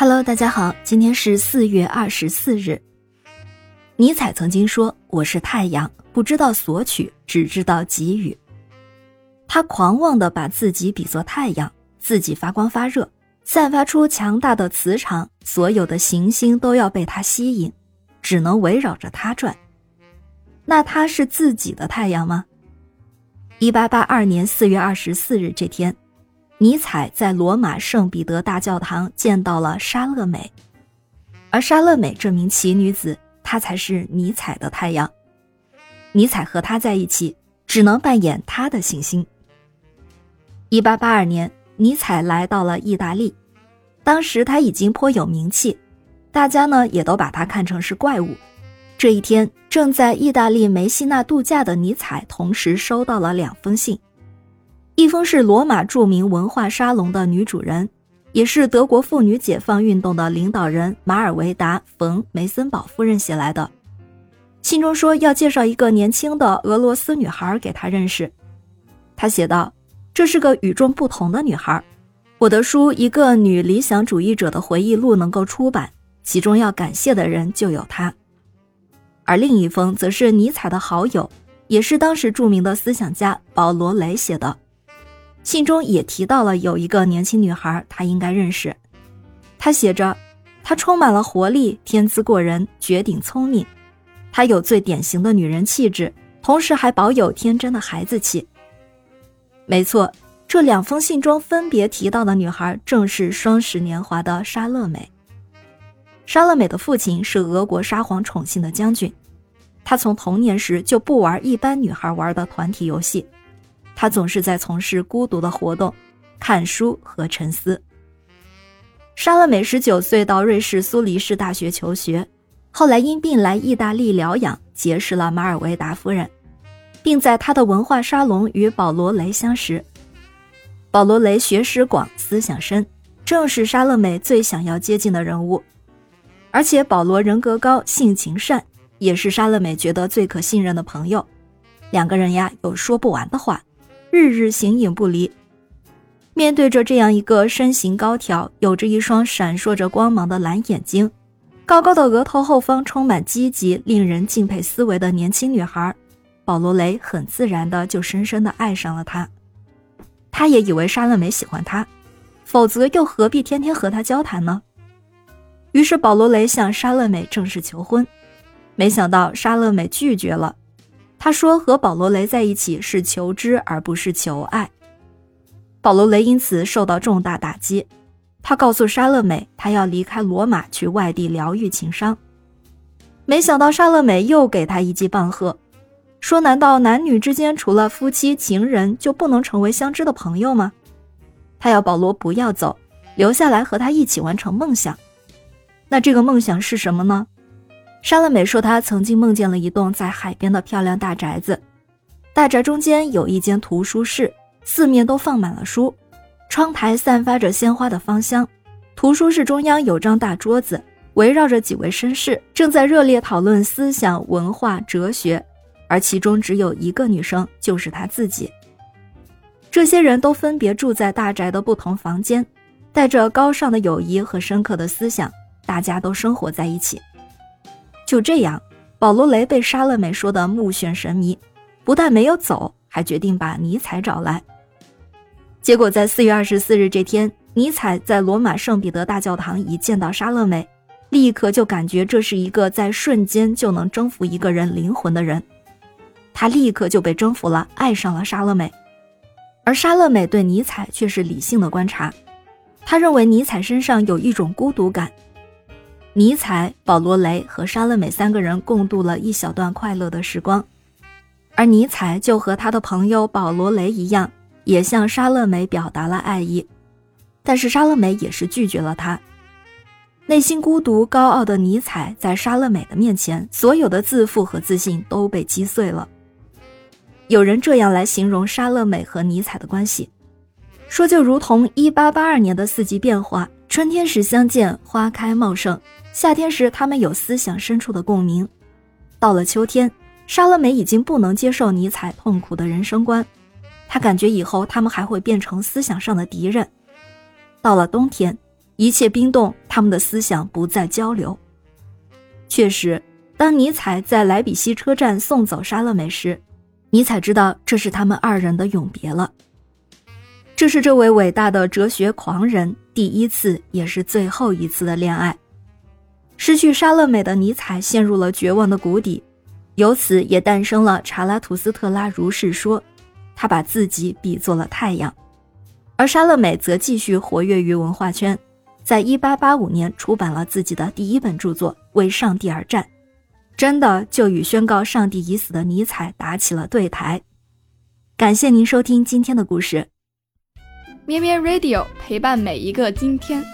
Hello，大家好，今天是四月二十四日。尼采曾经说：“我是太阳，不知道索取，只知道给予。”他狂妄地把自己比作太阳，自己发光发热，散发出强大的磁场，所有的行星都要被他吸引，只能围绕着他转。那他是自己的太阳吗？一八八二年四月二十四日这天。尼采在罗马圣彼得大教堂见到了莎乐美，而莎乐美这名奇女子，她才是尼采的太阳。尼采和她在一起，只能扮演他的行星。一八八二年，尼采来到了意大利，当时他已经颇有名气，大家呢也都把他看成是怪物。这一天，正在意大利梅西纳度假的尼采，同时收到了两封信。一封是罗马著名文化沙龙的女主人，也是德国妇女解放运动的领导人马尔维达·冯·梅森堡夫人写来的。信中说要介绍一个年轻的俄罗斯女孩给他认识。他写道：“这是个与众不同的女孩，我的书《一个女理想主义者的回忆录》能够出版，其中要感谢的人就有她。”而另一封则是尼采的好友，也是当时著名的思想家保罗·雷写的。信中也提到了有一个年轻女孩，他应该认识。他写着，她充满了活力，天资过人，绝顶聪明。她有最典型的女人气质，同时还保有天真的孩子气。没错，这两封信中分别提到的女孩正是双十年华的莎乐美。莎乐美的父亲是俄国沙皇宠幸的将军，他从童年时就不玩一般女孩玩的团体游戏。他总是在从事孤独的活动，看书和沉思。莎乐美十九岁到瑞士苏黎世大学求学，后来因病来意大利疗养，结识了马尔维达夫人，并在他的文化沙龙与保罗雷相识。保罗雷学识广，思想深，正是莎乐美最想要接近的人物。而且保罗人格高，性情善，也是莎乐美觉得最可信任的朋友。两个人呀，有说不完的话。日日形影不离。面对着这样一个身形高挑、有着一双闪烁着光芒的蓝眼睛、高高的额头后方充满积极、令人敬佩思维的年轻女孩，保罗雷很自然的就深深的爱上了她。他也以为莎乐美喜欢他，否则又何必天天和他交谈呢？于是保罗雷向莎乐美正式求婚，没想到莎乐美拒绝了。他说：“和保罗雷在一起是求知而不是求爱。”保罗雷因此受到重大打击。他告诉莎乐美，他要离开罗马去外地疗愈情伤。没想到莎乐美又给他一记棒喝，说：“难道男女之间除了夫妻、情人就不能成为相知的朋友吗？”他要保罗不要走，留下来和他一起完成梦想。那这个梦想是什么呢？莎乐美说，她曾经梦见了一栋在海边的漂亮大宅子，大宅中间有一间图书室，四面都放满了书，窗台散发着鲜花的芳香。图书室中央有张大桌子，围绕着几位绅士，正在热烈讨论思想、文化、哲学，而其中只有一个女生，就是她自己。这些人都分别住在大宅的不同房间，带着高尚的友谊和深刻的思想，大家都生活在一起。就这样，保罗雷被莎乐美说的目眩神迷，不但没有走，还决定把尼采找来。结果在四月二十四日这天，尼采在罗马圣彼得大教堂一见到莎乐美，立刻就感觉这是一个在瞬间就能征服一个人灵魂的人，他立刻就被征服了，爱上了莎乐美。而莎乐美对尼采却是理性的观察，他认为尼采身上有一种孤独感。尼采、保罗雷和莎乐美三个人共度了一小段快乐的时光，而尼采就和他的朋友保罗雷一样，也向莎乐美表达了爱意，但是莎乐美也是拒绝了他。内心孤独、高傲的尼采在莎乐美的面前，所有的自负和自信都被击碎了。有人这样来形容莎乐美和尼采的关系，说就如同1882年的四季变化，春天时相见，花开茂盛。夏天时，他们有思想深处的共鸣；到了秋天，莎乐美已经不能接受尼采痛苦的人生观，他感觉以后他们还会变成思想上的敌人。到了冬天，一切冰冻，他们的思想不再交流。确实，当尼采在莱比锡车站送走莎乐美时，尼采知道这是他们二人的永别了。这是这位伟大的哲学狂人第一次也是最后一次的恋爱。失去莎乐美的尼采陷入了绝望的谷底，由此也诞生了查拉图斯特拉如是说。他把自己比作了太阳，而莎乐美则继续活跃于文化圈，在一八八五年出版了自己的第一本著作《为上帝而战》，真的就与宣告上帝已死的尼采打起了对台。感谢您收听今天的故事，咩咩 Radio 陪伴每一个今天。